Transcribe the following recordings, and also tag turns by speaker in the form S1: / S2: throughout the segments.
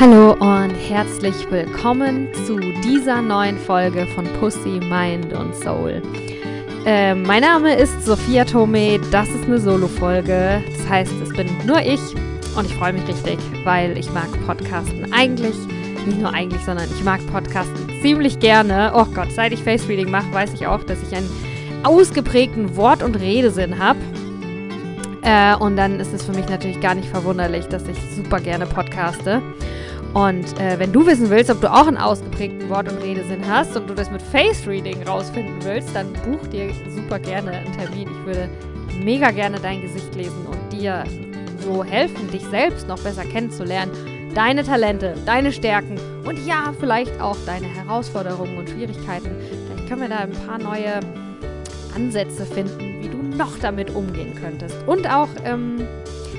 S1: Hallo und herzlich willkommen zu dieser neuen Folge von Pussy, Mind und Soul. Äh, mein Name ist Sophia Tome, das ist eine Solo-Folge. Das heißt, es bin nur ich und ich freue mich richtig, weil ich mag Podcasten eigentlich, nicht nur eigentlich, sondern ich mag Podcasten ziemlich gerne. Oh Gott, seit ich Face Reading mache, weiß ich auch, dass ich einen ausgeprägten Wort- und Redesinn habe. Äh, und dann ist es für mich natürlich gar nicht verwunderlich, dass ich super gerne podcaste. Und äh, wenn du wissen willst, ob du auch einen ausgeprägten Wort- und Redesinn hast und du das mit Face Reading rausfinden willst, dann buch dir super gerne einen Termin. Ich würde mega gerne dein Gesicht lesen und dir so helfen, dich selbst noch besser kennenzulernen. Deine Talente, deine Stärken und ja, vielleicht auch deine Herausforderungen und Schwierigkeiten. Vielleicht können wir da ein paar neue Ansätze finden, wie du noch damit umgehen könntest. Und auch, ähm,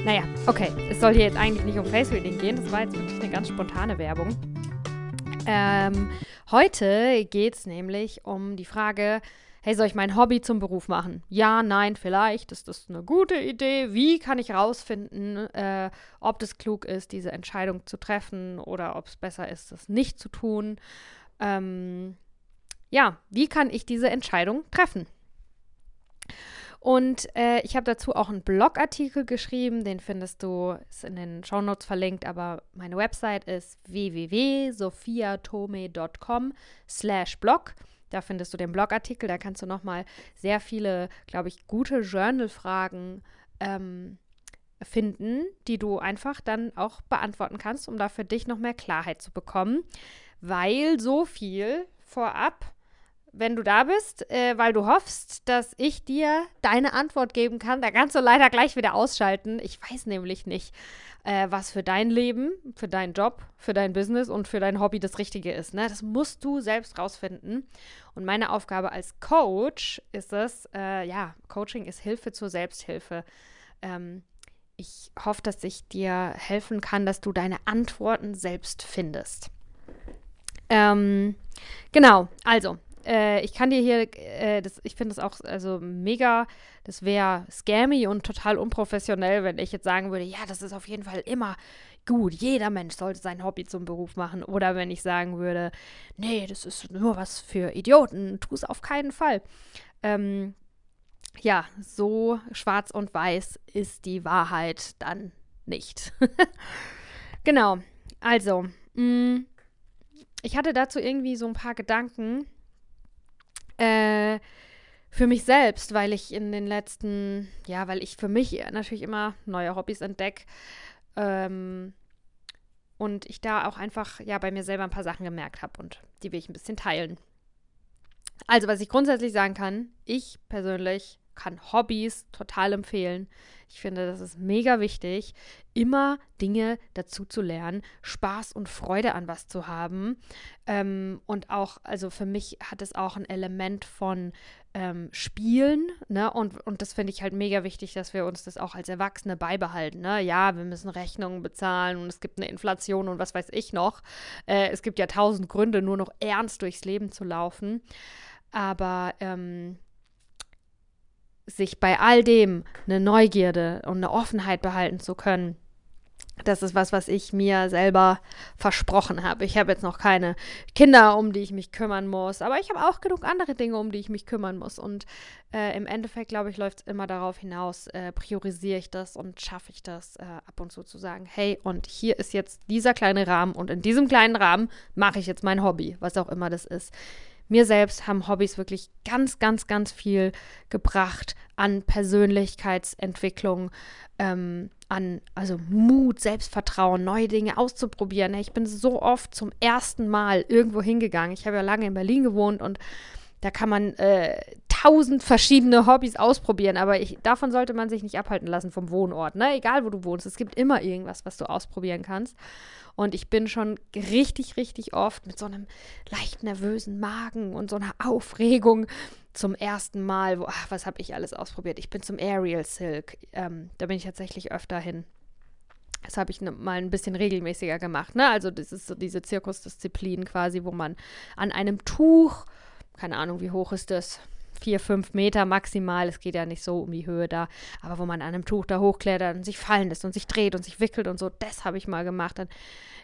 S1: naja, okay, es soll hier jetzt eigentlich nicht um Face Reading gehen. Das war jetzt wirklich eine ganz spontane Werbung. Ähm, heute geht es nämlich um die Frage, hey, soll ich mein Hobby zum Beruf machen? Ja, nein, vielleicht ist das eine gute Idee. Wie kann ich rausfinden, äh, ob das klug ist, diese Entscheidung zu treffen oder ob es besser ist, das nicht zu tun? Ähm, ja, wie kann ich diese Entscheidung treffen? Und äh, ich habe dazu auch einen Blogartikel geschrieben, den findest du, ist in den Shownotes verlinkt, aber meine Website ist www.sophiatome.com slash blog. Da findest du den Blogartikel, da kannst du nochmal sehr viele, glaube ich, gute Journal-Fragen ähm, finden, die du einfach dann auch beantworten kannst, um da für dich noch mehr Klarheit zu bekommen. Weil so viel vorab wenn du da bist, äh, weil du hoffst, dass ich dir deine Antwort geben kann. Da kannst du leider gleich wieder ausschalten. Ich weiß nämlich nicht, äh, was für dein Leben, für deinen Job, für dein Business und für dein Hobby das Richtige ist. Ne? Das musst du selbst rausfinden. Und meine Aufgabe als Coach ist es, äh, ja, Coaching ist Hilfe zur Selbsthilfe. Ähm, ich hoffe, dass ich dir helfen kann, dass du deine Antworten selbst findest. Ähm, genau, also äh, ich kann dir hier, äh, das, ich finde das auch also mega, das wäre scammy und total unprofessionell, wenn ich jetzt sagen würde, ja, das ist auf jeden Fall immer gut, jeder Mensch sollte sein Hobby zum Beruf machen. Oder wenn ich sagen würde, nee, das ist nur was für Idioten, tu es auf keinen Fall. Ähm, ja, so schwarz und weiß ist die Wahrheit dann nicht. genau, also, mh, mm, ich hatte dazu irgendwie so ein paar Gedanken äh, für mich selbst, weil ich in den letzten, ja, weil ich für mich natürlich immer neue Hobbys entdecke. Ähm, und ich da auch einfach, ja, bei mir selber ein paar Sachen gemerkt habe und die will ich ein bisschen teilen. Also, was ich grundsätzlich sagen kann, ich persönlich kann Hobbys total empfehlen. Ich finde, das ist mega wichtig, immer Dinge dazu zu lernen, Spaß und Freude an was zu haben. Ähm, und auch, also für mich hat es auch ein Element von ähm, Spielen, ne? Und, und das finde ich halt mega wichtig, dass wir uns das auch als Erwachsene beibehalten. Ne? Ja, wir müssen Rechnungen bezahlen und es gibt eine Inflation und was weiß ich noch. Äh, es gibt ja tausend Gründe, nur noch ernst durchs Leben zu laufen. Aber ähm, sich bei all dem eine Neugierde und eine Offenheit behalten zu können, das ist was, was ich mir selber versprochen habe. Ich habe jetzt noch keine Kinder, um die ich mich kümmern muss, aber ich habe auch genug andere Dinge, um die ich mich kümmern muss. Und äh, im Endeffekt, glaube ich, läuft es immer darauf hinaus, äh, priorisiere ich das und schaffe ich das äh, ab und zu zu sagen, hey, und hier ist jetzt dieser kleine Rahmen und in diesem kleinen Rahmen mache ich jetzt mein Hobby, was auch immer das ist mir selbst haben Hobbys wirklich ganz, ganz, ganz viel gebracht an Persönlichkeitsentwicklung, ähm, an also Mut, Selbstvertrauen, neue Dinge auszuprobieren. Ich bin so oft zum ersten Mal irgendwo hingegangen. Ich habe ja lange in Berlin gewohnt und da kann man äh, tausend verschiedene Hobbys ausprobieren, aber ich, davon sollte man sich nicht abhalten lassen vom Wohnort. Ne? Egal, wo du wohnst, es gibt immer irgendwas, was du ausprobieren kannst. Und ich bin schon richtig, richtig oft mit so einem leicht nervösen Magen und so einer Aufregung zum ersten Mal, wo, ach, was habe ich alles ausprobiert? Ich bin zum Aerial Silk. Ähm, da bin ich tatsächlich öfter hin. Das habe ich ne, mal ein bisschen regelmäßiger gemacht. Ne? Also das ist so diese Zirkusdisziplin quasi, wo man an einem Tuch, keine Ahnung, wie hoch ist das? Vier, fünf Meter maximal. Es geht ja nicht so um die Höhe da, aber wo man an einem Tuch da hochklettert und sich fallen lässt und sich dreht und sich wickelt und so, das habe ich mal gemacht. Dann,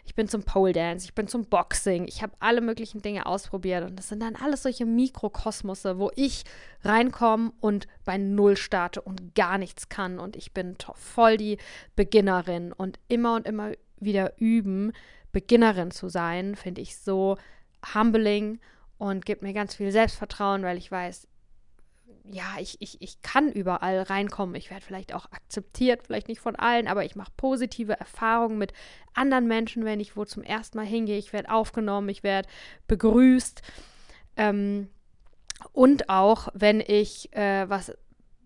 S1: ich bin zum Pole Dance, ich bin zum Boxing, ich habe alle möglichen Dinge ausprobiert. Und das sind dann alles solche Mikrokosmose, wo ich reinkomme und bei Null starte und gar nichts kann. Und ich bin voll die Beginnerin. Und immer und immer wieder üben, Beginnerin zu sein, finde ich so humbling und gibt mir ganz viel Selbstvertrauen, weil ich weiß, ja, ich, ich, ich kann überall reinkommen. Ich werde vielleicht auch akzeptiert, vielleicht nicht von allen, aber ich mache positive Erfahrungen mit anderen Menschen, wenn ich wo zum ersten Mal hingehe. Ich werde aufgenommen, ich werde begrüßt. Ähm, und auch, wenn ich äh, was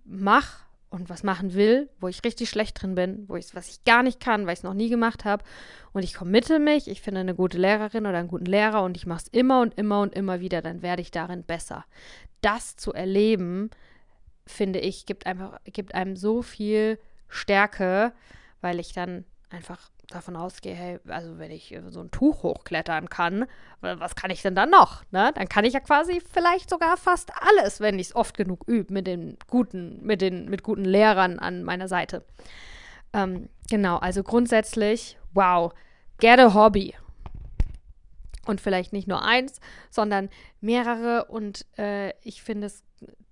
S1: mache, und was machen will, wo ich richtig schlecht drin bin, wo ich was ich gar nicht kann, weil ich es noch nie gemacht habe und ich committe mich, ich finde eine gute Lehrerin oder einen guten Lehrer und ich mache es immer und immer und immer wieder, dann werde ich darin besser. Das zu erleben, finde ich, gibt einfach gibt einem so viel Stärke, weil ich dann einfach davon ausgehe, hey, also wenn ich so ein Tuch hochklettern kann, was kann ich denn dann noch? Ne? Dann kann ich ja quasi vielleicht sogar fast alles, wenn ich es oft genug übe, mit den guten, mit den, mit guten Lehrern an meiner Seite. Ähm, genau, also grundsätzlich, wow, get a hobby. Und vielleicht nicht nur eins, sondern mehrere. Und äh, ich finde es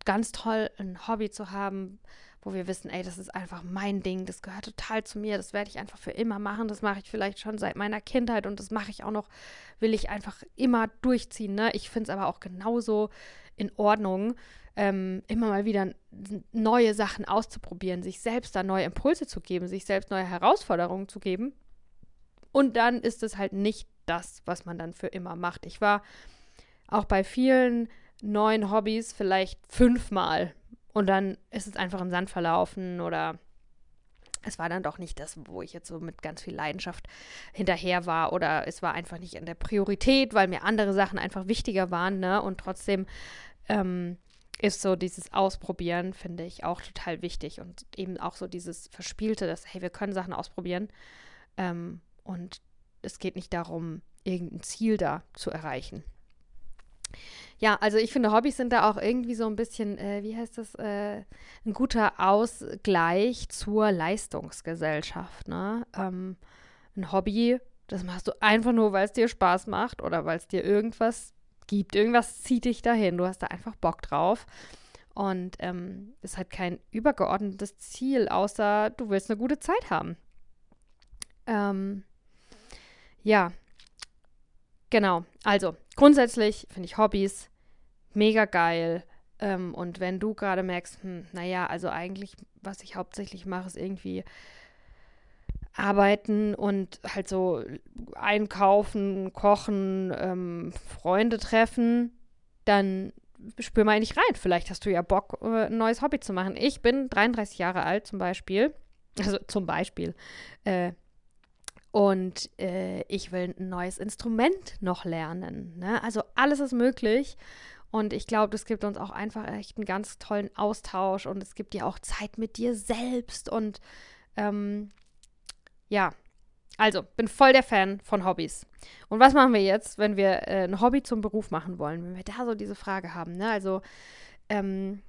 S1: ganz toll, ein Hobby zu haben, wo wir wissen, ey, das ist einfach mein Ding, das gehört total zu mir, das werde ich einfach für immer machen, das mache ich vielleicht schon seit meiner Kindheit und das mache ich auch noch, will ich einfach immer durchziehen. Ne? Ich finde es aber auch genauso in Ordnung, ähm, immer mal wieder neue Sachen auszuprobieren, sich selbst da neue Impulse zu geben, sich selbst neue Herausforderungen zu geben. Und dann ist es halt nicht das, was man dann für immer macht. Ich war auch bei vielen neuen Hobbys vielleicht fünfmal und dann ist es einfach im Sand verlaufen oder es war dann doch nicht das, wo ich jetzt so mit ganz viel Leidenschaft hinterher war oder es war einfach nicht in der Priorität, weil mir andere Sachen einfach wichtiger waren, ne? Und trotzdem ähm, ist so dieses Ausprobieren, finde ich, auch total wichtig und eben auch so dieses Verspielte, dass, hey, wir können Sachen ausprobieren ähm, und es geht nicht darum, irgendein Ziel da zu erreichen. Ja, also ich finde, Hobbys sind da auch irgendwie so ein bisschen, äh, wie heißt das, äh, ein guter Ausgleich zur Leistungsgesellschaft. Ne? Ähm, ein Hobby, das machst du einfach nur, weil es dir Spaß macht oder weil es dir irgendwas gibt. Irgendwas zieht dich dahin. Du hast da einfach Bock drauf. Und ähm, ist halt kein übergeordnetes Ziel, außer du willst eine gute Zeit haben. Ähm, ja, genau. Also grundsätzlich finde ich Hobbys mega geil. Ähm, und wenn du gerade merkst, hm, naja, also eigentlich, was ich hauptsächlich mache, ist irgendwie arbeiten und halt so einkaufen, kochen, ähm, Freunde treffen, dann spür mal nicht rein. Vielleicht hast du ja Bock, äh, ein neues Hobby zu machen. Ich bin 33 Jahre alt zum Beispiel. Also zum Beispiel. Äh, und äh, ich will ein neues Instrument noch lernen. Ne? Also alles ist möglich. Und ich glaube, das gibt uns auch einfach echt einen ganz tollen Austausch und es gibt dir auch Zeit mit dir selbst. Und ähm, ja, also bin voll der Fan von Hobbys. Und was machen wir jetzt, wenn wir äh, ein Hobby zum Beruf machen wollen? Wenn wir da so diese Frage haben, ne? Also, ähm,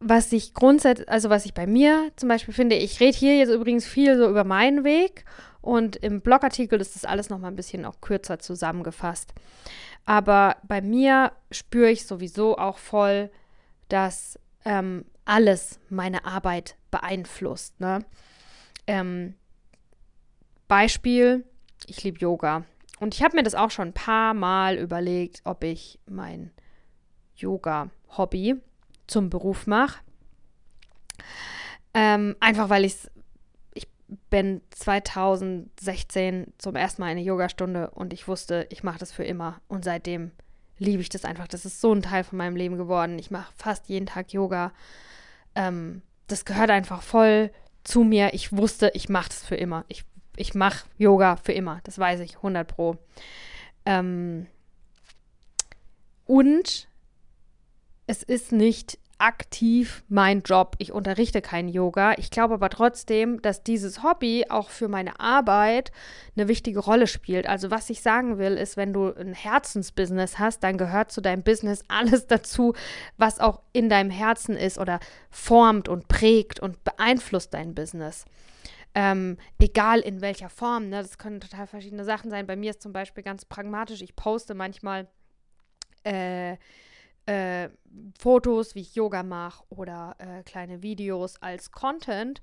S1: was ich grundsätzlich, also was ich bei mir zum Beispiel finde, ich rede hier jetzt übrigens viel so über meinen Weg und im Blogartikel ist das alles nochmal ein bisschen auch kürzer zusammengefasst. Aber bei mir spüre ich sowieso auch voll, dass ähm, alles meine Arbeit beeinflusst. Ne? Ähm, Beispiel, ich liebe Yoga. Und ich habe mir das auch schon ein paar Mal überlegt, ob ich mein Yoga-Hobby zum Beruf mache. Ähm, einfach weil ich es bin 2016 zum ersten Mal eine Yogastunde und ich wusste, ich mache das für immer. Und seitdem liebe ich das einfach. Das ist so ein Teil von meinem Leben geworden. Ich mache fast jeden Tag Yoga. Ähm, das gehört einfach voll zu mir. Ich wusste, ich mache das für immer. Ich, ich mache Yoga für immer. Das weiß ich, 100 Pro. Ähm, und es ist nicht aktiv mein Job. Ich unterrichte kein Yoga. Ich glaube aber trotzdem, dass dieses Hobby auch für meine Arbeit eine wichtige Rolle spielt. Also was ich sagen will, ist, wenn du ein Herzensbusiness hast, dann gehört zu deinem Business alles dazu, was auch in deinem Herzen ist oder formt und prägt und beeinflusst dein Business. Ähm, egal in welcher Form, ne? das können total verschiedene Sachen sein. Bei mir ist zum Beispiel ganz pragmatisch, ich poste manchmal äh, äh, Fotos, wie ich Yoga mache oder äh, kleine Videos als Content.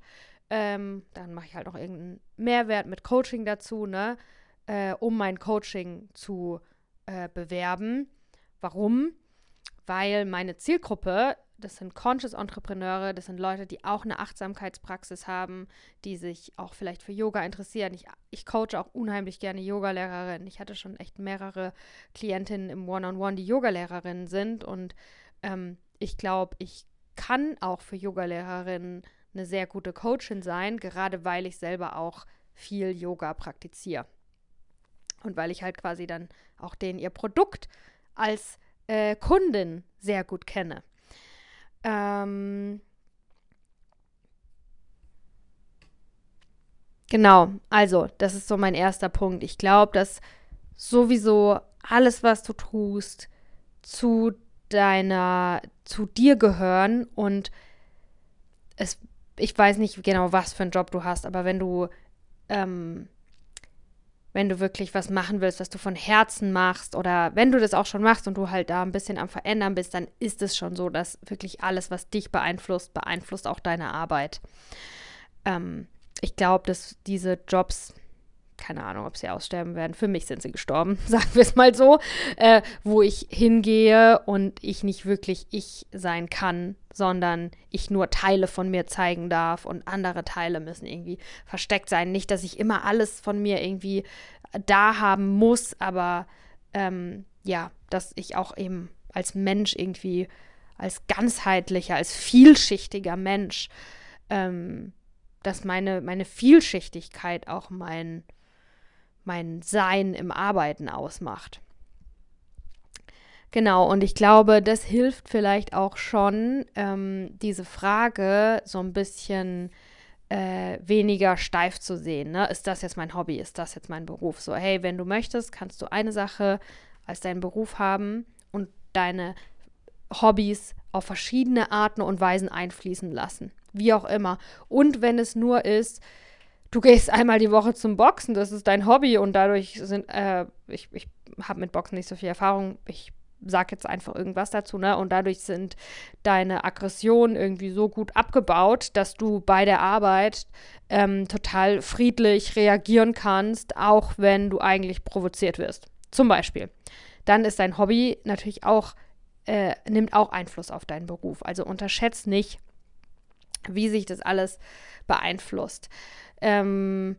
S1: Ähm, dann mache ich halt noch irgendeinen Mehrwert mit Coaching dazu, ne? Äh, um mein Coaching zu äh, bewerben. Warum? Weil meine Zielgruppe das sind Conscious Entrepreneure, das sind Leute, die auch eine Achtsamkeitspraxis haben, die sich auch vielleicht für Yoga interessieren. Ich, ich coache auch unheimlich gerne Yogalehrerinnen. Ich hatte schon echt mehrere Klientinnen im One-on-One, -on -One, die Yogalehrerinnen sind und ähm, ich glaube, ich kann auch für Yogalehrerinnen eine sehr gute Coachin sein, gerade weil ich selber auch viel Yoga praktiziere. Und weil ich halt quasi dann auch den ihr Produkt als äh, Kundin sehr gut kenne. Ähm, genau, also das ist so mein erster Punkt. Ich glaube, dass sowieso alles, was du tust, zu deiner, zu dir gehören und es, ich weiß nicht genau, was für einen Job du hast, aber wenn du ähm, wenn du wirklich was machen willst, was du von Herzen machst oder wenn du das auch schon machst und du halt da ein bisschen am Verändern bist, dann ist es schon so, dass wirklich alles, was dich beeinflusst, beeinflusst auch deine Arbeit. Ähm, ich glaube, dass diese Jobs keine Ahnung, ob sie aussterben werden. Für mich sind sie gestorben, sagen wir es mal so, äh, wo ich hingehe und ich nicht wirklich ich sein kann, sondern ich nur Teile von mir zeigen darf und andere Teile müssen irgendwie versteckt sein. Nicht, dass ich immer alles von mir irgendwie da haben muss, aber ähm, ja, dass ich auch eben als Mensch irgendwie, als ganzheitlicher, als vielschichtiger Mensch, ähm, dass meine, meine Vielschichtigkeit auch mein, mein Sein im Arbeiten ausmacht. Genau, und ich glaube, das hilft vielleicht auch schon, ähm, diese Frage so ein bisschen äh, weniger steif zu sehen. Ne? Ist das jetzt mein Hobby? Ist das jetzt mein Beruf? So, hey, wenn du möchtest, kannst du eine Sache als deinen Beruf haben und deine Hobbys auf verschiedene Arten und Weisen einfließen lassen. Wie auch immer. Und wenn es nur ist, du gehst einmal die Woche zum Boxen, das ist dein Hobby und dadurch sind, äh, ich, ich habe mit Boxen nicht so viel Erfahrung, ich sag jetzt einfach irgendwas dazu, ne? Und dadurch sind deine Aggressionen irgendwie so gut abgebaut, dass du bei der Arbeit ähm, total friedlich reagieren kannst, auch wenn du eigentlich provoziert wirst. Zum Beispiel. Dann ist dein Hobby natürlich auch, äh, nimmt auch Einfluss auf deinen Beruf. Also unterschätzt nicht, wie sich das alles beeinflusst. Ähm,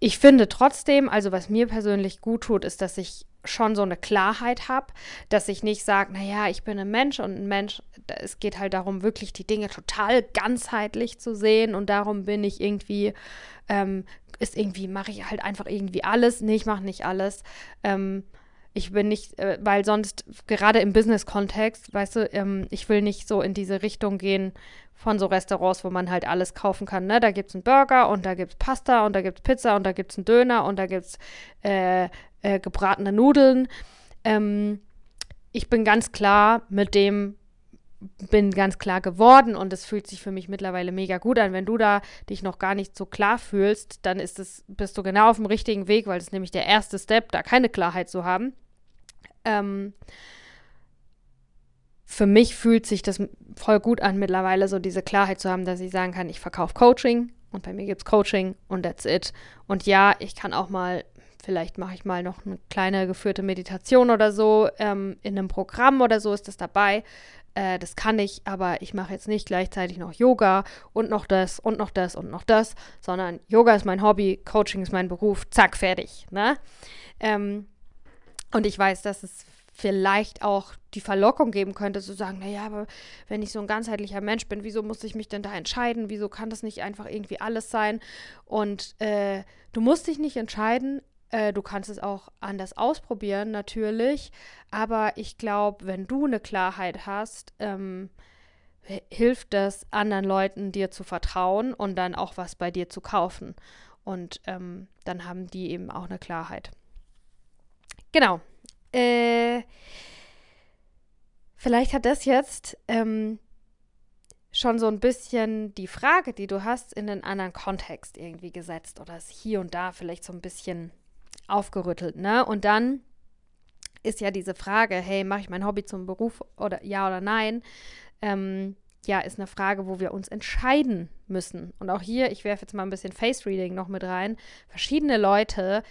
S1: ich finde trotzdem, also was mir persönlich gut tut, ist, dass ich schon so eine Klarheit habe, dass ich nicht sage, naja, ich bin ein Mensch und ein Mensch, es geht halt darum, wirklich die Dinge total ganzheitlich zu sehen und darum bin ich irgendwie, ähm, ist irgendwie, mache ich halt einfach irgendwie alles. Nee, ich mache nicht alles. Ähm, ich bin nicht, äh, weil sonst, gerade im Business-Kontext, weißt du, ähm, ich will nicht so in diese Richtung gehen von so Restaurants, wo man halt alles kaufen kann. Ne? Da gibt es einen Burger und da gibt es Pasta und da gibt es Pizza und da gibt es einen Döner und da gibt es äh, äh, gebratene Nudeln. Ähm, ich bin ganz klar mit dem, bin ganz klar geworden und es fühlt sich für mich mittlerweile mega gut an. Wenn du da dich noch gar nicht so klar fühlst, dann ist es, bist du genau auf dem richtigen Weg, weil es nämlich der erste Step, da keine Klarheit zu haben. Ähm, für mich fühlt sich das voll gut an, mittlerweile so diese Klarheit zu haben, dass ich sagen kann, ich verkaufe Coaching und bei mir gibt es Coaching und that's it. Und ja, ich kann auch mal, vielleicht mache ich mal noch eine kleine geführte Meditation oder so ähm, in einem Programm oder so ist das dabei. Äh, das kann ich, aber ich mache jetzt nicht gleichzeitig noch Yoga und noch das und noch das und noch das, sondern Yoga ist mein Hobby, Coaching ist mein Beruf, zack, fertig. Ne? Ähm, und ich weiß, dass es vielleicht auch die Verlockung geben könnte, zu sagen, naja, aber wenn ich so ein ganzheitlicher Mensch bin, wieso muss ich mich denn da entscheiden? Wieso kann das nicht einfach irgendwie alles sein? Und äh, du musst dich nicht entscheiden, Äh, du kannst es auch anders ausprobieren, natürlich. Aber ich glaube, wenn du eine Klarheit hast, ähm, hilft es anderen Leuten, dir zu vertrauen und dann auch was bei dir zu kaufen. Und ähm, dann haben die eben auch eine Klarheit. Genau. Äh, vielleicht hat das jetzt ähm, schon so ein bisschen die Frage, die du hast, in einen anderen Kontext irgendwie gesetzt oder es hier und da vielleicht so ein bisschen aufgerüttelt, ne? Und dann ist ja diese Frage, hey, mache ich mein Hobby zum Beruf oder ja oder nein? Ähm, ja, ist eine Frage, wo wir uns entscheiden müssen. Und auch hier, ich werfe jetzt mal ein bisschen Face Reading noch mit rein. Verschiedene Leute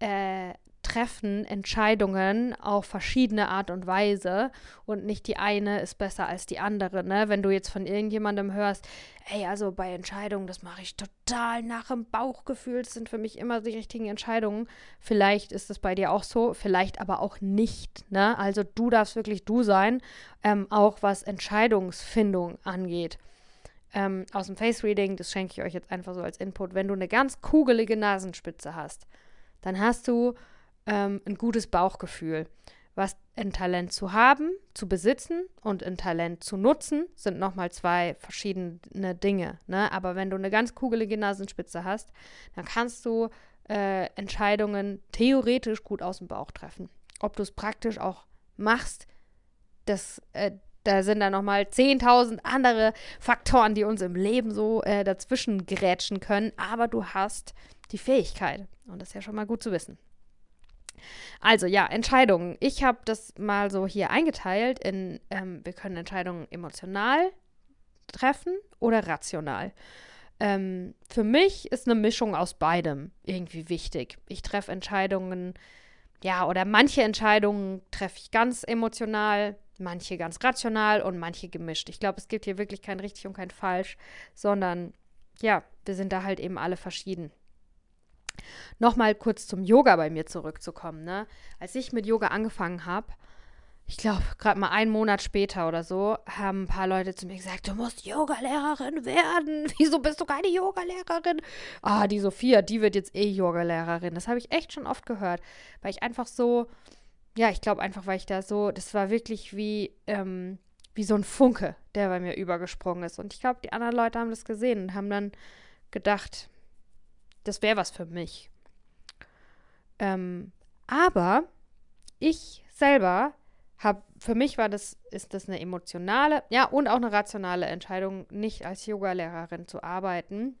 S1: äh, treffen Entscheidungen auf verschiedene Art und Weise und nicht die eine ist besser als die andere. Ne? Wenn du jetzt von irgendjemandem hörst, ey, also bei Entscheidungen, das mache ich total nach dem Bauchgefühl, das sind für mich immer die richtigen Entscheidungen. Vielleicht ist es bei dir auch so, vielleicht aber auch nicht. Ne? Also du darfst wirklich du sein, ähm, auch was Entscheidungsfindung angeht. Ähm, aus dem Face Reading, das schenke ich euch jetzt einfach so als Input. Wenn du eine ganz kugelige Nasenspitze hast, dann hast du ähm, ein gutes Bauchgefühl. Was ein Talent zu haben, zu besitzen und ein Talent zu nutzen, sind nochmal zwei verschiedene Dinge. Ne? Aber wenn du eine ganz kugelige Nasenspitze hast, dann kannst du äh, Entscheidungen theoretisch gut aus dem Bauch treffen. Ob du es praktisch auch machst, das, äh, da sind dann nochmal 10.000 andere Faktoren, die uns im Leben so äh, dazwischen gerätschen können. Aber du hast die Fähigkeit. Und das ist ja schon mal gut zu wissen. Also ja, Entscheidungen. Ich habe das mal so hier eingeteilt in, ähm, wir können Entscheidungen emotional treffen oder rational. Ähm, für mich ist eine Mischung aus beidem irgendwie wichtig. Ich treffe Entscheidungen, ja, oder manche Entscheidungen treffe ich ganz emotional, manche ganz rational und manche gemischt. Ich glaube, es gibt hier wirklich kein richtig und kein falsch, sondern ja, wir sind da halt eben alle verschieden. Nochmal kurz zum Yoga bei mir zurückzukommen. Ne? Als ich mit Yoga angefangen habe, ich glaube, gerade mal einen Monat später oder so, haben ein paar Leute zu mir gesagt, du musst Yogalehrerin werden. Wieso bist du keine Yogalehrerin? Ah, die Sophia, die wird jetzt eh Yogalehrerin. Das habe ich echt schon oft gehört, weil ich einfach so, ja, ich glaube einfach, weil ich da so, das war wirklich wie, ähm, wie so ein Funke, der bei mir übergesprungen ist. Und ich glaube, die anderen Leute haben das gesehen und haben dann gedacht, das wäre was für mich. Ähm, aber ich selber habe, für mich war das, ist das eine emotionale, ja, und auch eine rationale Entscheidung, nicht als Yogalehrerin zu arbeiten.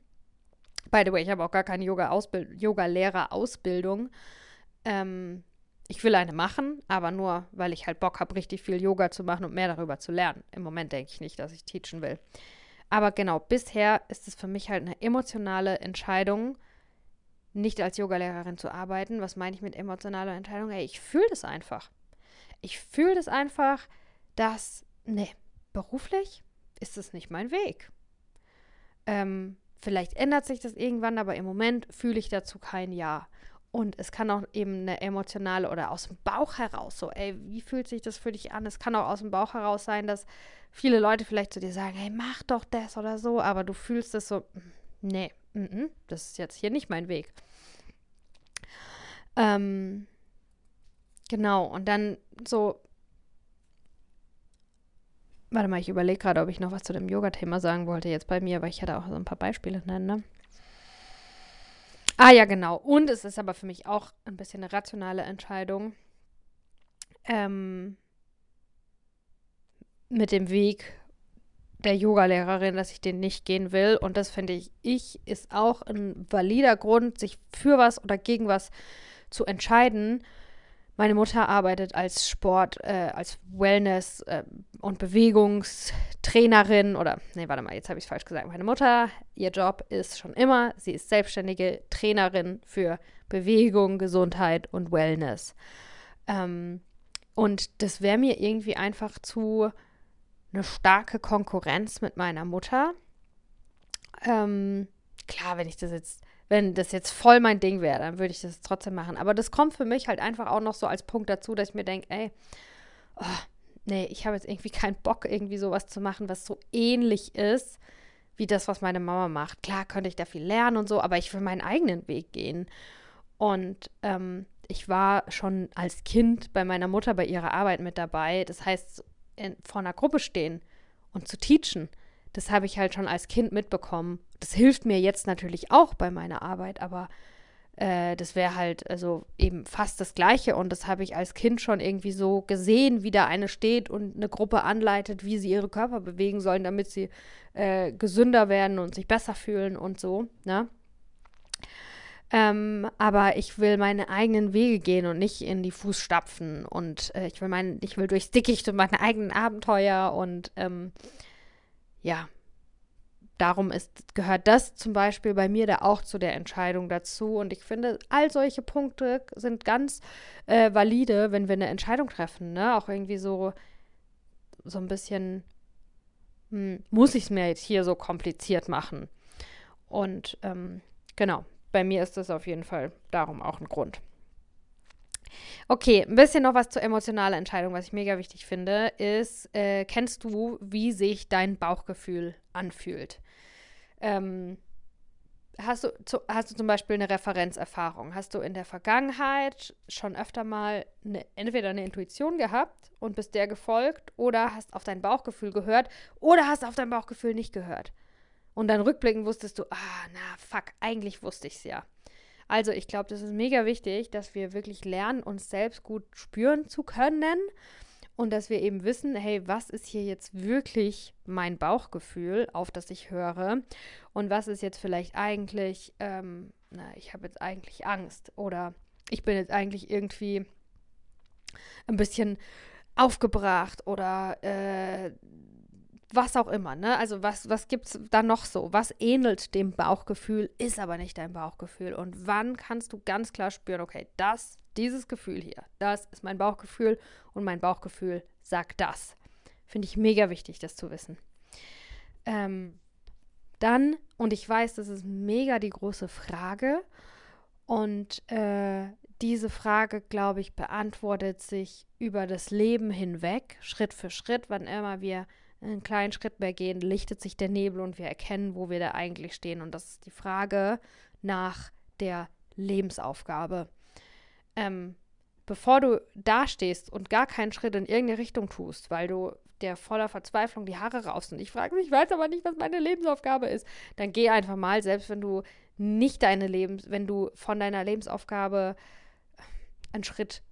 S1: By the way, ich habe auch gar keine Yoga-Lehrer-Ausbildung. ähm, ich will eine machen, aber nur, weil ich halt Bock habe, richtig viel Yoga zu machen und mehr darüber zu lernen. Im Moment denke ich nicht, dass ich teachen will. Aber genau, bisher ist es für mich halt eine emotionale Entscheidung, nicht als Yogalehrerin zu arbeiten. Was meine ich mit emotionaler Entscheidung? Ey, ich fühle das einfach. Ich fühle das einfach, dass, nee, beruflich ist es nicht mein Weg. Ähm, vielleicht ändert sich das irgendwann, aber im Moment fühle ich dazu kein Ja. Und es kann auch eben eine emotionale oder aus dem Bauch heraus so, ey, wie fühlt sich das für dich an? Es kann auch aus dem Bauch heraus sein, dass viele Leute vielleicht zu dir sagen, hey, mach doch das oder so, aber du fühlst es so, mm, nee, -mm, das ist jetzt hier nicht mein Weg. Ähm, genau, und dann so. Warte mal, ich überlege gerade, ob ich noch was zu dem Yoga-Thema sagen wollte jetzt bei mir, weil ich hatte auch so ein paar Beispiele nennen, ne? Ah ja, genau. Und es ist aber für mich auch ein bisschen eine rationale Entscheidung. Ähm, mit dem Weg der Yogalehrerin, dass ich den nicht gehen will. Und das finde ich, ich ist auch ein valider Grund, sich für was oder gegen was zu entscheiden. Meine Mutter arbeitet als Sport, äh, als Wellness- äh, und Bewegungstrainerin oder, nee, warte mal, jetzt habe ich es falsch gesagt. Meine Mutter, ihr Job ist schon immer, sie ist selbstständige Trainerin für Bewegung, Gesundheit und Wellness. Ähm, und das wäre mir irgendwie einfach zu eine starke Konkurrenz mit meiner Mutter. Ähm, klar, wenn ich das jetzt wenn das jetzt voll mein Ding wäre, dann würde ich das trotzdem machen. Aber das kommt für mich halt einfach auch noch so als Punkt dazu, dass ich mir denke, ey, oh, nee, ich habe jetzt irgendwie keinen Bock, irgendwie sowas zu machen, was so ähnlich ist wie das, was meine Mama macht. Klar könnte ich da viel lernen und so, aber ich will meinen eigenen Weg gehen. Und ähm, ich war schon als Kind bei meiner Mutter bei ihrer Arbeit mit dabei. Das heißt, in, vor einer Gruppe stehen und zu teachen, das habe ich halt schon als Kind mitbekommen. Das hilft mir jetzt natürlich auch bei meiner Arbeit, aber äh, das wäre halt also eben fast das Gleiche. Und das habe ich als Kind schon irgendwie so gesehen, wie da eine steht und eine Gruppe anleitet, wie sie ihre Körper bewegen sollen, damit sie äh, gesünder werden und sich besser fühlen und so. Ne? Ähm, aber ich will meine eigenen Wege gehen und nicht in die Fußstapfen. Und äh, ich will mein, ich will durchs Dickicht und meine eigenen Abenteuer und ähm, ja, darum ist, gehört das zum Beispiel bei mir da auch zu der Entscheidung dazu. Und ich finde, all solche Punkte sind ganz äh, valide, wenn wir eine Entscheidung treffen. Ne? Auch irgendwie so, so ein bisschen, hm, muss ich es mir jetzt hier so kompliziert machen? Und ähm, genau, bei mir ist das auf jeden Fall darum auch ein Grund. Okay, ein bisschen noch was zur emotionalen Entscheidung, was ich mega wichtig finde, ist, äh, kennst du, wie sich dein Bauchgefühl anfühlt? Ähm, hast, du, zu, hast du zum Beispiel eine Referenzerfahrung? Hast du in der Vergangenheit schon öfter mal eine, entweder eine Intuition gehabt und bist der gefolgt oder hast auf dein Bauchgefühl gehört oder hast auf dein Bauchgefühl nicht gehört? Und dann rückblickend wusstest du, ah, na, fuck, eigentlich wusste ich es ja. Also ich glaube, das ist mega wichtig, dass wir wirklich lernen, uns selbst gut spüren zu können und dass wir eben wissen, hey, was ist hier jetzt wirklich mein Bauchgefühl, auf das ich höre und was ist jetzt vielleicht eigentlich, ähm, na, ich habe jetzt eigentlich Angst oder ich bin jetzt eigentlich irgendwie ein bisschen aufgebracht oder äh, was auch immer, ne? Also was, was gibt es da noch so? Was ähnelt dem Bauchgefühl, ist aber nicht dein Bauchgefühl? Und wann kannst du ganz klar spüren, okay, das, dieses Gefühl hier, das ist mein Bauchgefühl und mein Bauchgefühl sagt das. Finde ich mega wichtig, das zu wissen. Ähm, dann, und ich weiß, das ist mega die große Frage. Und äh, diese Frage, glaube ich, beantwortet sich über das Leben hinweg, Schritt für Schritt, wann immer wir einen kleinen Schritt mehr gehen, lichtet sich der Nebel und wir erkennen, wo wir da eigentlich stehen. Und das ist die Frage nach der Lebensaufgabe. Ähm, bevor du dastehst und gar keinen Schritt in irgendeine Richtung tust, weil du der voller Verzweiflung die Haare raus und ich frage mich, ich weiß aber nicht, was meine Lebensaufgabe ist, dann geh einfach mal, selbst wenn du nicht deine Lebens, wenn du von deiner Lebensaufgabe einen Schritt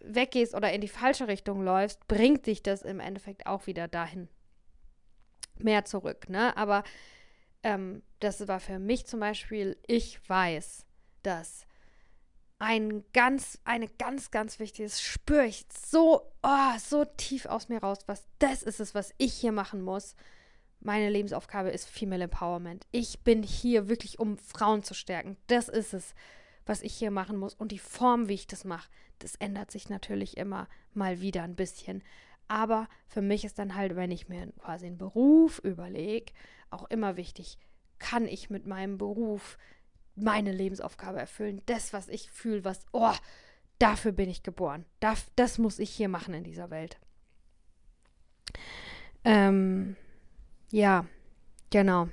S1: weggehst oder in die falsche Richtung läufst, bringt dich das im Endeffekt auch wieder dahin mehr zurück, ne? Aber ähm, das war für mich zum Beispiel, ich weiß, dass ein ganz, eine ganz, ganz wichtiges, spüre ich so, oh, so tief aus mir raus, was das ist es, was ich hier machen muss. Meine Lebensaufgabe ist Female Empowerment. Ich bin hier wirklich, um Frauen zu stärken. Das ist es, was ich hier machen muss. Und die Form, wie ich das mache, das ändert sich natürlich immer mal wieder ein bisschen. Aber für mich ist dann halt, wenn ich mir quasi einen Beruf überlege, auch immer wichtig, kann ich mit meinem Beruf meine Lebensaufgabe erfüllen? Das, was ich fühle, was, oh, dafür bin ich geboren. Das, das muss ich hier machen in dieser Welt. Ähm, ja, genau.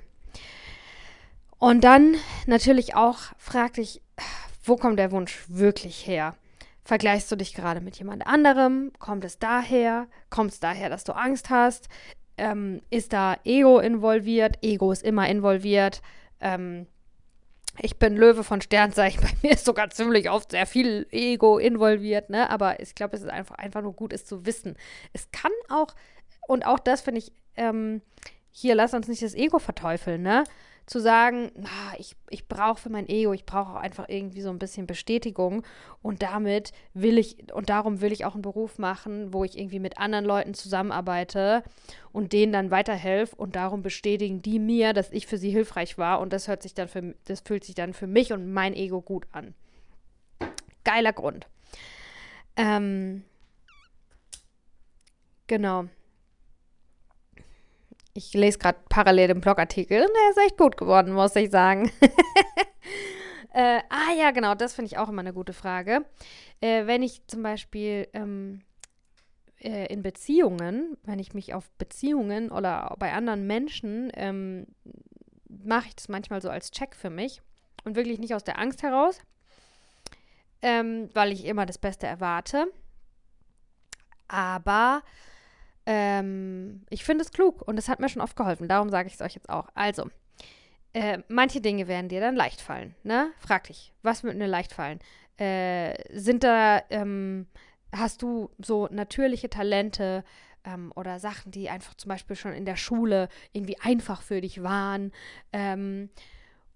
S1: Und dann natürlich auch frag dich, wo kommt der Wunsch wirklich her? Vergleichst du dich gerade mit jemand anderem? Kommt es daher? Kommt es daher, dass du Angst hast? Ähm, ist da Ego involviert? Ego ist immer involviert. Ähm, ich bin Löwe von Sternzeichen. Bei mir ist sogar ziemlich oft sehr viel Ego involviert, ne? Aber ich glaube, es ist einfach, einfach nur gut, es zu wissen. Es kann auch, und auch das finde ich, ähm, hier, lass uns nicht das Ego verteufeln, ne? zu sagen, na, ich, ich brauche für mein Ego, ich brauche auch einfach irgendwie so ein bisschen Bestätigung und damit will ich, und darum will ich auch einen Beruf machen, wo ich irgendwie mit anderen Leuten zusammenarbeite und denen dann weiterhelfe und darum bestätigen die mir, dass ich für sie hilfreich war und das hört sich dann für, das fühlt sich dann für mich und mein Ego gut an. Geiler Grund. Ähm, genau. Ich lese gerade parallel den Blogartikel und der ist echt gut geworden, muss ich sagen. äh, ah ja, genau, das finde ich auch immer eine gute Frage. Äh, wenn ich zum Beispiel ähm, äh, in Beziehungen, wenn ich mich auf Beziehungen oder bei anderen Menschen, ähm, mache ich das manchmal so als Check für mich und wirklich nicht aus der Angst heraus, ähm, weil ich immer das Beste erwarte. Aber ähm, ich finde es klug und es hat mir schon oft geholfen. Darum sage ich es euch jetzt auch. Also, äh, manche Dinge werden dir dann leicht fallen. Ne? Frag dich, was wird mir leicht fallen? Äh, sind da, ähm, hast du so natürliche Talente ähm, oder Sachen, die einfach zum Beispiel schon in der Schule irgendwie einfach für dich waren? Ähm,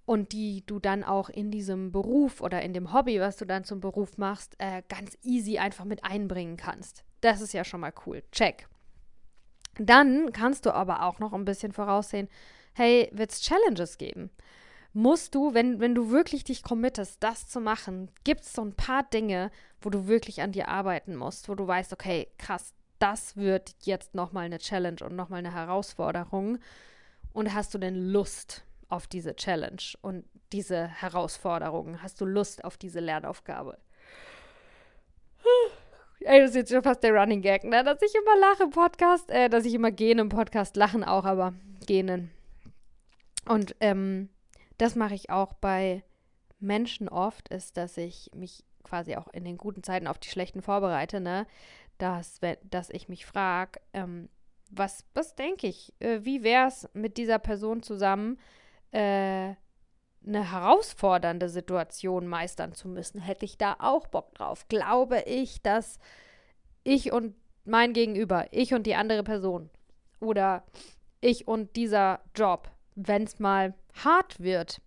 S1: und die du dann auch in diesem Beruf oder in dem Hobby, was du dann zum Beruf machst, äh, ganz easy einfach mit einbringen kannst. Das ist ja schon mal cool. Check. Dann kannst du aber auch noch ein bisschen voraussehen, hey, wird es Challenges geben? Musst du, wenn, wenn du wirklich dich committest, das zu machen, gibt es so ein paar Dinge, wo du wirklich an dir arbeiten musst, wo du weißt, okay, krass, das wird jetzt nochmal eine Challenge und nochmal eine Herausforderung. Und hast du denn Lust auf diese Challenge und diese Herausforderungen? Hast du Lust auf diese Lernaufgabe? Ey, das ist jetzt schon fast der Running Gag, ne? Dass ich immer lache im Podcast, äh, dass ich immer gehen im Podcast, lachen auch, aber gähnen. Und ähm, das mache ich auch bei Menschen oft, ist, dass ich mich quasi auch in den guten Zeiten auf die schlechten vorbereite, ne? Dass, dass ich mich frage, ähm, was, was denke ich? Äh, wie wäre es mit dieser Person zusammen, äh, eine herausfordernde Situation meistern zu müssen? Hätte ich da auch Bock drauf? Glaube ich, dass ich und mein Gegenüber, ich und die andere Person oder ich und dieser Job, wenn es mal hart wird,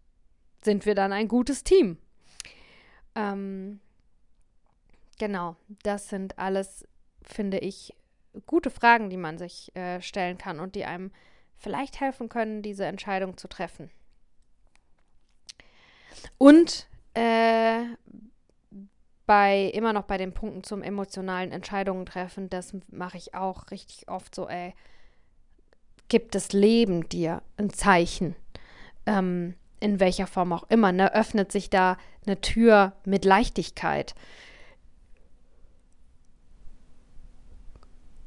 S1: sind wir dann ein gutes Team. Ähm, genau, das sind alles, finde ich, gute Fragen, die man sich äh, stellen kann und die einem vielleicht helfen können, diese Entscheidung zu treffen. Und äh, bei immer noch bei den Punkten zum emotionalen Entscheidungen treffen, das mache ich auch richtig oft so, ey, gibt das Leben dir ein Zeichen? Ähm, in welcher Form auch immer, ne, öffnet sich da eine Tür mit Leichtigkeit.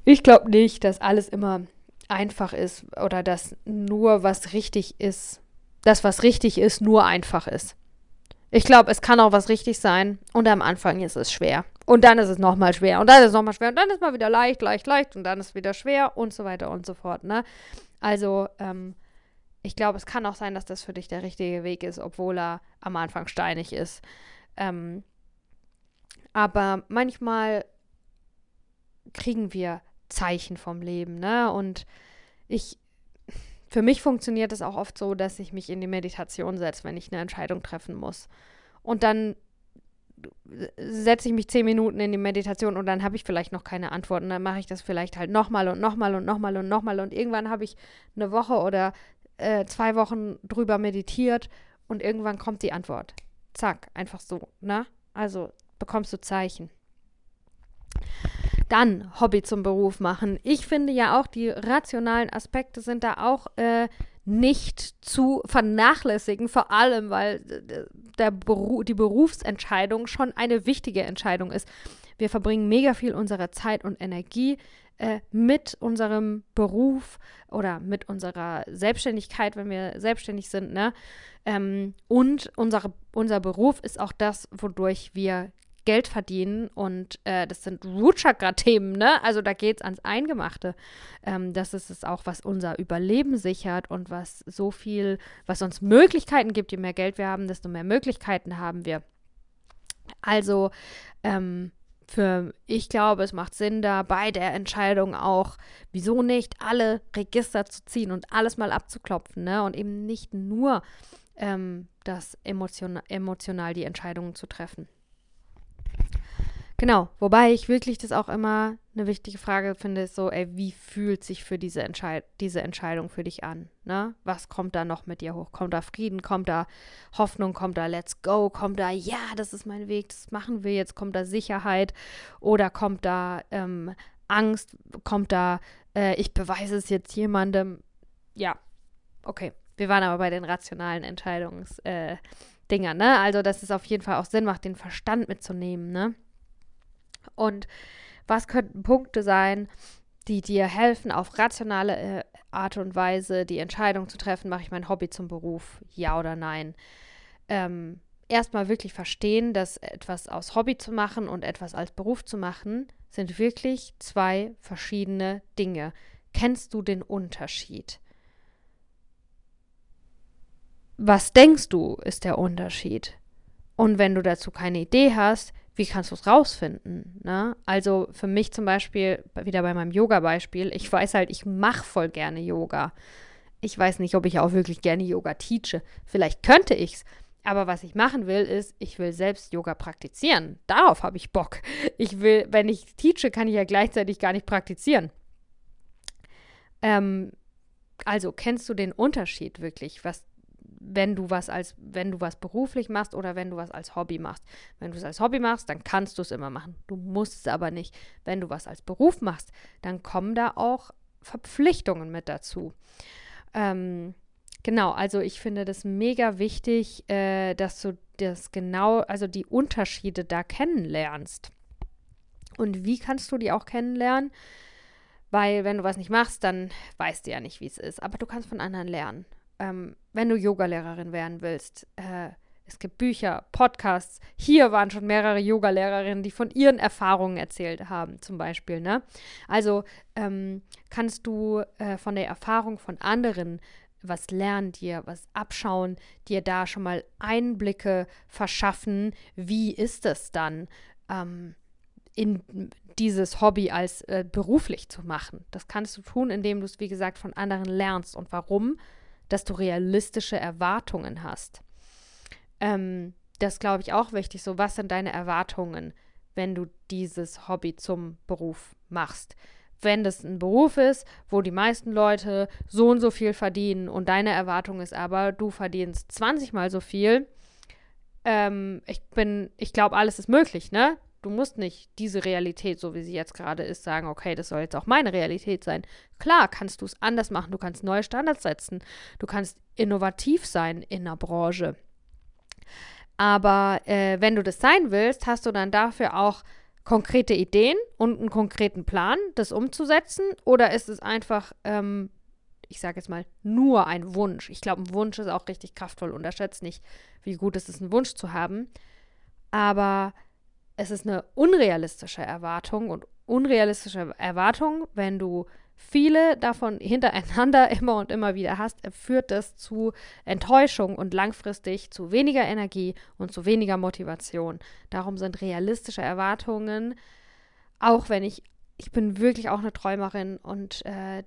S1: Ich glaube nicht, dass alles immer einfach ist oder dass nur was richtig ist, das, was richtig ist, nur einfach ist. Ich glaube, es kann auch was richtig sein und am Anfang ist es schwer. Und dann ist es nochmal schwer und dann ist es nochmal schwer und dann ist mal wieder leicht, leicht, leicht und dann ist es wieder schwer und so weiter und so fort. Ne? Also, ähm, ich glaube, es kann auch sein, dass das für dich der richtige Weg ist, obwohl er am Anfang steinig ist. Ähm, aber manchmal kriegen wir Zeichen vom Leben, ne? Und ich, für mich funktioniert es auch oft so, dass ich mich in die Meditation setze, wenn ich eine Entscheidung treffen muss. Und dann setze ich mich zehn Minuten in die Meditation und dann habe ich vielleicht noch keine Antwort und dann mache ich das vielleicht halt nochmal und nochmal und nochmal und nochmal und irgendwann habe ich eine Woche oder äh, zwei Wochen drüber meditiert und irgendwann kommt die Antwort. Zack, einfach so, ne? Also bekommst du Zeichen. Dann Hobby zum Beruf machen. Ich finde ja auch, die rationalen Aspekte sind da auch äh, nicht zu vernachlässigen, vor allem weil äh, der Beru die Berufsentscheidung schon eine wichtige Entscheidung ist. Wir verbringen mega viel unserer Zeit und Energie äh, mit unserem Beruf oder mit unserer Selbstständigkeit, wenn wir selbstständig sind, ne? Ähm, und unsere, unser Beruf ist auch das, wodurch wir Geld verdienen und äh, das sind Root-Chakra-Themen, ne? Also da geht es ans Eingemachte. Ähm, das ist es auch, was unser Überleben sichert und was so viel, was uns Möglichkeiten gibt. Je mehr Geld wir haben, desto mehr Möglichkeiten haben wir. Also, ähm, für, ich glaube, es macht Sinn, da bei der Entscheidung auch, wieso nicht, alle Register zu ziehen und alles mal abzuklopfen, ne? Und eben nicht nur ähm, das emotion emotional die Entscheidungen zu treffen. Genau, wobei ich wirklich das auch immer eine wichtige Frage finde, ist so, ey, wie fühlt sich für diese, Entscheid diese Entscheidung für dich an? Ne? Was kommt da noch mit dir hoch? Kommt da Frieden? Kommt da Hoffnung? Kommt da Let's Go? Kommt da, ja, das ist mein Weg, das machen wir jetzt? Kommt da Sicherheit? Oder kommt da ähm, Angst? Kommt da, äh, ich beweise es jetzt jemandem? Ja, okay. Wir waren aber bei den rationalen Entscheidungsdingern, äh, ne? Also, dass es auf jeden Fall auch Sinn macht, den Verstand mitzunehmen, ne? Und was könnten Punkte sein, die dir helfen, auf rationale äh, Art und Weise die Entscheidung zu treffen, mache ich mein Hobby zum Beruf, ja oder nein? Ähm, erstmal wirklich verstehen, dass etwas aus Hobby zu machen und etwas als Beruf zu machen, sind wirklich zwei verschiedene Dinge. Kennst du den Unterschied? Was denkst du, ist der Unterschied? Und wenn du dazu keine Idee hast, wie kannst du es rausfinden? Ne? Also für mich zum Beispiel, wieder bei meinem Yoga-Beispiel, ich weiß halt, ich mache voll gerne Yoga. Ich weiß nicht, ob ich auch wirklich gerne Yoga teache. Vielleicht könnte ich es. Aber was ich machen will, ist, ich will selbst Yoga praktizieren. Darauf habe ich Bock. Ich will, wenn ich teache, kann ich ja gleichzeitig gar nicht praktizieren. Ähm, also kennst du den Unterschied wirklich, was wenn du was als, wenn du was beruflich machst oder wenn du was als Hobby machst. Wenn du es als Hobby machst, dann kannst du es immer machen. Du musst es aber nicht. Wenn du was als Beruf machst, dann kommen da auch Verpflichtungen mit dazu. Ähm, genau, also ich finde das mega wichtig, äh, dass du das genau, also die Unterschiede da kennenlernst. Und wie kannst du die auch kennenlernen? Weil wenn du was nicht machst, dann weißt du ja nicht, wie es ist. Aber du kannst von anderen lernen ähm, wenn du Yogalehrerin werden willst, äh, es gibt Bücher, Podcasts. Hier waren schon mehrere Yogalehrerinnen, die von ihren Erfahrungen erzählt haben, zum Beispiel. Ne? Also ähm, kannst du äh, von der Erfahrung von anderen was lernen, dir was abschauen, dir da schon mal Einblicke verschaffen. Wie ist es dann, ähm, in dieses Hobby als äh, beruflich zu machen? Das kannst du tun, indem du es, wie gesagt, von anderen lernst. Und warum? Dass du realistische Erwartungen hast. Ähm, das glaube ich auch wichtig. So, was sind deine Erwartungen, wenn du dieses Hobby zum Beruf machst? Wenn das ein Beruf ist, wo die meisten Leute so und so viel verdienen und deine Erwartung ist aber, du verdienst 20 mal so viel, ähm, ich bin, ich glaube, alles ist möglich, ne? Du musst nicht diese Realität, so wie sie jetzt gerade ist, sagen, okay, das soll jetzt auch meine Realität sein. Klar, kannst du es anders machen, du kannst neue Standards setzen, du kannst innovativ sein in der Branche. Aber äh, wenn du das sein willst, hast du dann dafür auch konkrete Ideen und einen konkreten Plan, das umzusetzen? Oder ist es einfach, ähm, ich sage jetzt mal, nur ein Wunsch? Ich glaube, ein Wunsch ist auch richtig kraftvoll. Unterschätzt nicht, wie gut es ist, einen Wunsch zu haben. Aber es ist eine unrealistische Erwartung und unrealistische Erwartung, wenn du viele davon hintereinander immer und immer wieder hast, führt das zu Enttäuschung und langfristig zu weniger Energie und zu weniger Motivation. Darum sind realistische Erwartungen, auch wenn ich, ich bin wirklich auch eine Träumerin und äh,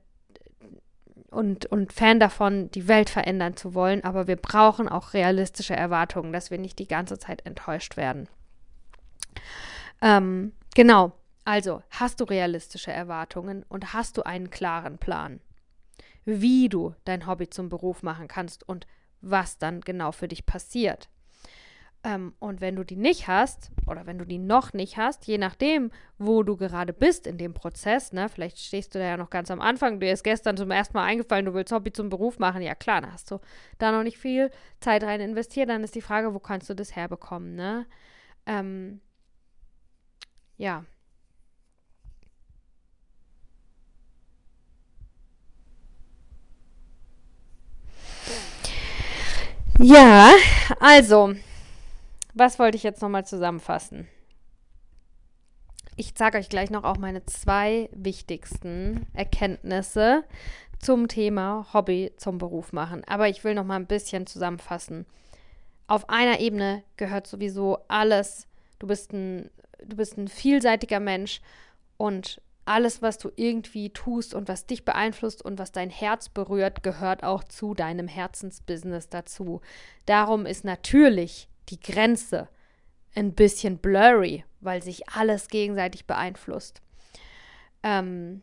S1: und, und Fan davon, die Welt verändern zu wollen, aber wir brauchen auch realistische Erwartungen, dass wir nicht die ganze Zeit enttäuscht werden. Ähm, genau, also hast du realistische Erwartungen und hast du einen klaren Plan, wie du dein Hobby zum Beruf machen kannst und was dann genau für dich passiert. Ähm, und wenn du die nicht hast oder wenn du die noch nicht hast, je nachdem, wo du gerade bist in dem Prozess, ne, vielleicht stehst du da ja noch ganz am Anfang, dir ist gestern zum ersten Mal eingefallen, du willst Hobby zum Beruf machen, ja klar, dann hast du da noch nicht viel Zeit rein investiert, dann ist die Frage, wo kannst du das herbekommen, ne? Ähm, ja. Ja, also, was wollte ich jetzt nochmal zusammenfassen? Ich zeige euch gleich noch auch meine zwei wichtigsten Erkenntnisse zum Thema Hobby zum Beruf machen. Aber ich will noch mal ein bisschen zusammenfassen. Auf einer Ebene gehört sowieso alles. Du bist ein du bist ein vielseitiger Mensch und alles, was du irgendwie tust und was dich beeinflusst und was dein Herz berührt, gehört auch zu deinem Herzensbusiness dazu. Darum ist natürlich die Grenze ein bisschen blurry, weil sich alles gegenseitig beeinflusst. Ähm,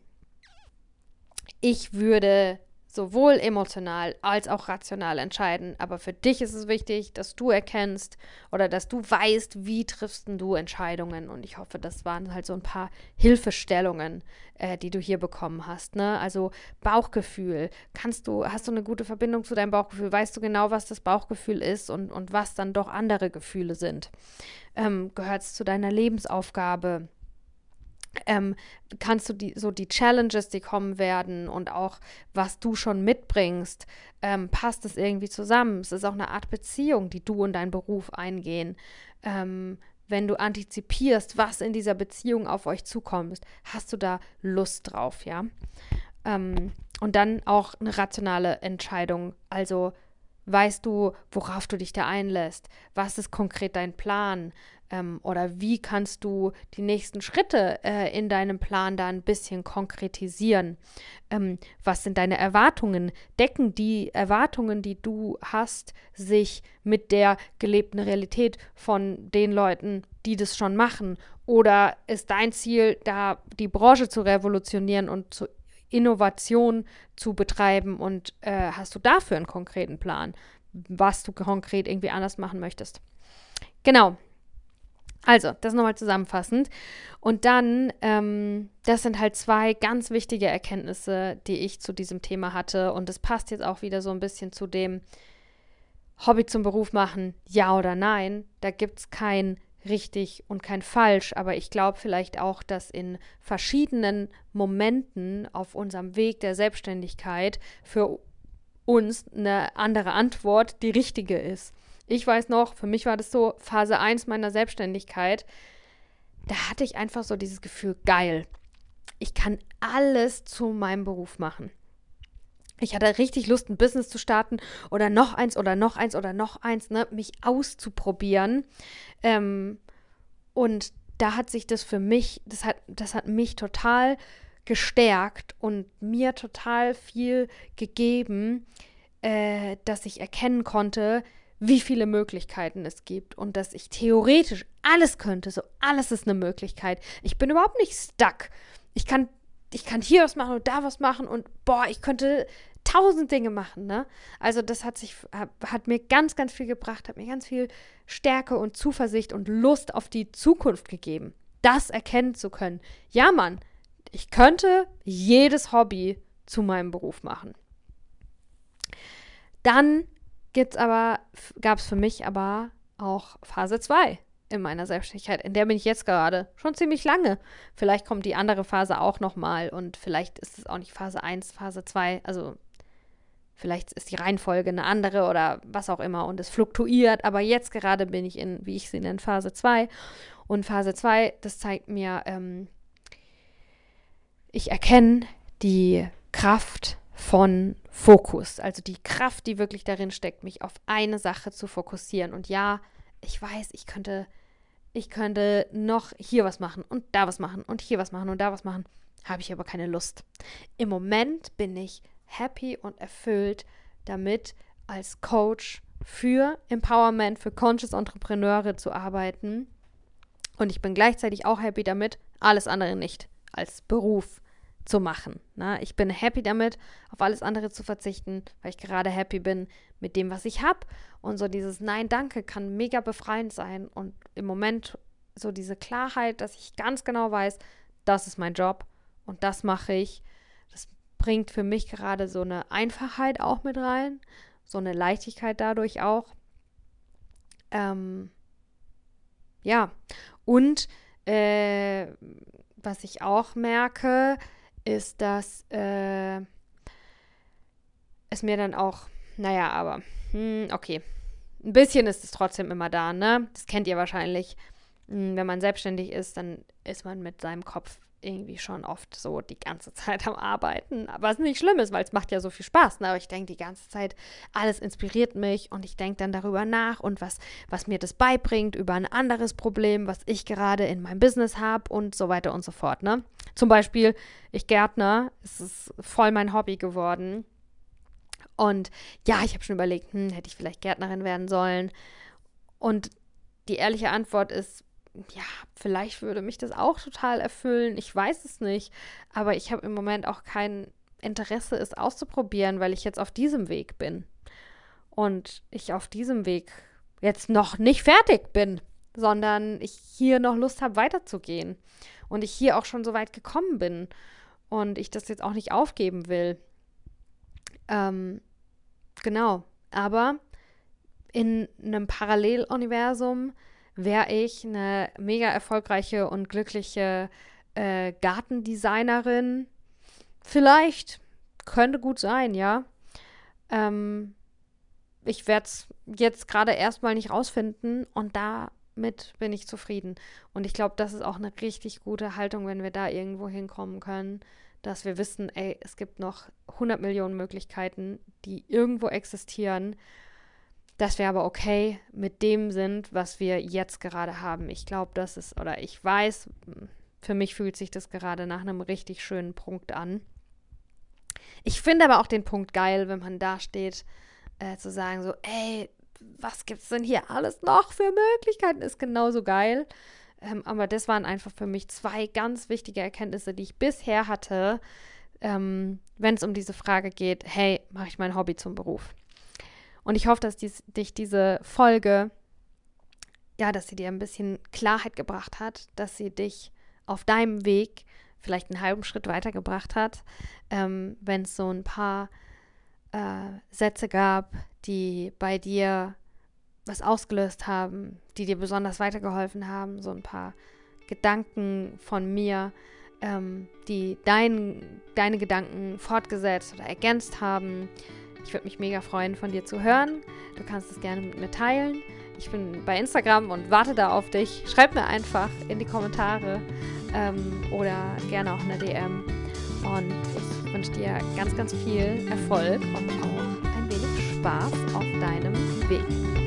S1: ich würde sowohl emotional als auch rational entscheiden. Aber für dich ist es wichtig, dass du erkennst oder dass du weißt, wie triffst du Entscheidungen. Und ich hoffe, das waren halt so ein paar Hilfestellungen, äh, die du hier bekommen hast. Ne? Also Bauchgefühl. Kannst du, hast du eine gute Verbindung zu deinem Bauchgefühl? Weißt du genau, was das Bauchgefühl ist und, und was dann doch andere Gefühle sind? Ähm, Gehört es zu deiner Lebensaufgabe? Ähm, kannst du die, so die Challenges, die kommen werden und auch was du schon mitbringst, ähm, passt es irgendwie zusammen. Es ist auch eine Art Beziehung, die du und dein Beruf eingehen. Ähm, wenn du antizipierst, was in dieser Beziehung auf euch zukommt, hast du da Lust drauf, ja? Ähm, und dann auch eine rationale Entscheidung. Also weißt du, worauf du dich da einlässt? Was ist konkret dein Plan? Ähm, oder wie kannst du die nächsten Schritte äh, in deinem Plan da ein bisschen konkretisieren? Ähm, was sind deine Erwartungen? Decken die Erwartungen, die du hast, sich mit der gelebten Realität von den Leuten, die das schon machen? Oder ist dein Ziel, da die Branche zu revolutionieren und zu Innovation zu betreiben und äh, hast du dafür einen konkreten Plan, was du konkret irgendwie anders machen möchtest? Genau, also, das nochmal zusammenfassend. Und dann, ähm, das sind halt zwei ganz wichtige Erkenntnisse, die ich zu diesem Thema hatte. Und es passt jetzt auch wieder so ein bisschen zu dem Hobby zum Beruf machen, ja oder nein. Da gibt es kein richtig und kein falsch. Aber ich glaube vielleicht auch, dass in verschiedenen Momenten auf unserem Weg der Selbstständigkeit für uns eine andere Antwort die richtige ist. Ich weiß noch, für mich war das so Phase 1 meiner Selbstständigkeit. Da hatte ich einfach so dieses Gefühl, geil. Ich kann alles zu meinem Beruf machen. Ich hatte richtig Lust, ein Business zu starten oder noch eins oder noch eins oder noch eins, ne, mich auszuprobieren. Ähm, und da hat sich das für mich, das hat, das hat mich total gestärkt und mir total viel gegeben, äh, dass ich erkennen konnte, wie viele Möglichkeiten es gibt und dass ich theoretisch alles könnte. So alles ist eine Möglichkeit. Ich bin überhaupt nicht stuck. Ich kann, ich kann hier was machen und da was machen und boah, ich könnte tausend Dinge machen, ne? Also das hat sich, hat mir ganz, ganz viel gebracht, hat mir ganz viel Stärke und Zuversicht und Lust auf die Zukunft gegeben. Das erkennen zu können. Ja, Mann, ich könnte jedes Hobby zu meinem Beruf machen. Dann gibt's aber, gab es für mich aber auch Phase 2 in meiner Selbstständigkeit. In der bin ich jetzt gerade schon ziemlich lange. Vielleicht kommt die andere Phase auch nochmal und vielleicht ist es auch nicht Phase 1, Phase 2. Also vielleicht ist die Reihenfolge eine andere oder was auch immer und es fluktuiert. Aber jetzt gerade bin ich in, wie ich sie nenne, Phase 2. Und Phase 2, das zeigt mir, ähm, ich erkenne die Kraft von Fokus. Also die Kraft, die wirklich darin steckt, mich auf eine Sache zu fokussieren. Und ja, ich weiß, ich könnte, ich könnte noch hier was machen und da was machen und hier was machen und da was machen. Habe ich aber keine Lust. Im Moment bin ich happy und erfüllt damit, als Coach für Empowerment, für Conscious Entrepreneure zu arbeiten. Und ich bin gleichzeitig auch happy damit, alles andere nicht als Beruf zu machen. Ne? Ich bin happy damit, auf alles andere zu verzichten, weil ich gerade happy bin mit dem, was ich habe. Und so dieses Nein, danke kann mega befreiend sein. Und im Moment so diese Klarheit, dass ich ganz genau weiß, das ist mein Job und das mache ich. Das bringt für mich gerade so eine Einfachheit auch mit rein, so eine Leichtigkeit dadurch auch. Ähm, ja, und äh, was ich auch merke, ist, dass äh, es mir dann auch, naja, aber, hm, okay. Ein bisschen ist es trotzdem immer da, ne? Das kennt ihr wahrscheinlich. Hm, wenn man selbstständig ist, dann ist man mit seinem Kopf irgendwie schon oft so die ganze Zeit am Arbeiten. Was nicht schlimm ist, weil es macht ja so viel Spaß. Ne? Aber ich denke die ganze Zeit, alles inspiriert mich und ich denke dann darüber nach und was, was mir das beibringt über ein anderes Problem, was ich gerade in meinem Business habe und so weiter und so fort. Ne? Zum Beispiel, ich Gärtner, es ist voll mein Hobby geworden. Und ja, ich habe schon überlegt, hm, hätte ich vielleicht Gärtnerin werden sollen. Und die ehrliche Antwort ist, ja, vielleicht würde mich das auch total erfüllen. Ich weiß es nicht. Aber ich habe im Moment auch kein Interesse, es auszuprobieren, weil ich jetzt auf diesem Weg bin. Und ich auf diesem Weg jetzt noch nicht fertig bin, sondern ich hier noch Lust habe, weiterzugehen. Und ich hier auch schon so weit gekommen bin. Und ich das jetzt auch nicht aufgeben will. Ähm, genau. Aber in einem Paralleluniversum wäre ich eine mega erfolgreiche und glückliche äh, Gartendesignerin. Vielleicht. Könnte gut sein, ja. Ähm, ich werde es jetzt gerade erstmal nicht rausfinden und damit bin ich zufrieden. Und ich glaube, das ist auch eine richtig gute Haltung, wenn wir da irgendwo hinkommen können, dass wir wissen, ey, es gibt noch 100 Millionen Möglichkeiten, die irgendwo existieren, dass wir aber okay mit dem sind, was wir jetzt gerade haben. Ich glaube, das ist, oder ich weiß, für mich fühlt sich das gerade nach einem richtig schönen Punkt an. Ich finde aber auch den Punkt geil, wenn man da steht, äh, zu sagen so, ey, was gibt's denn hier alles noch für Möglichkeiten, ist genauso geil. Ähm, aber das waren einfach für mich zwei ganz wichtige Erkenntnisse, die ich bisher hatte, ähm, wenn es um diese Frage geht, hey, mache ich mein Hobby zum Beruf? Und ich hoffe, dass dies, dich diese Folge, ja, dass sie dir ein bisschen Klarheit gebracht hat, dass sie dich auf deinem Weg vielleicht einen halben Schritt weitergebracht hat, ähm, wenn es so ein paar äh, Sätze gab, die bei dir was ausgelöst haben, die dir besonders weitergeholfen haben, so ein paar Gedanken von mir, ähm, die dein, deine Gedanken fortgesetzt oder ergänzt haben. Ich würde mich mega freuen, von dir zu hören. Du kannst es gerne mit mir teilen. Ich bin bei Instagram und warte da auf dich. Schreib mir einfach in die Kommentare ähm, oder gerne auch eine DM. Und ich wünsche dir ganz, ganz viel Erfolg und auch ein wenig Spaß auf deinem Weg.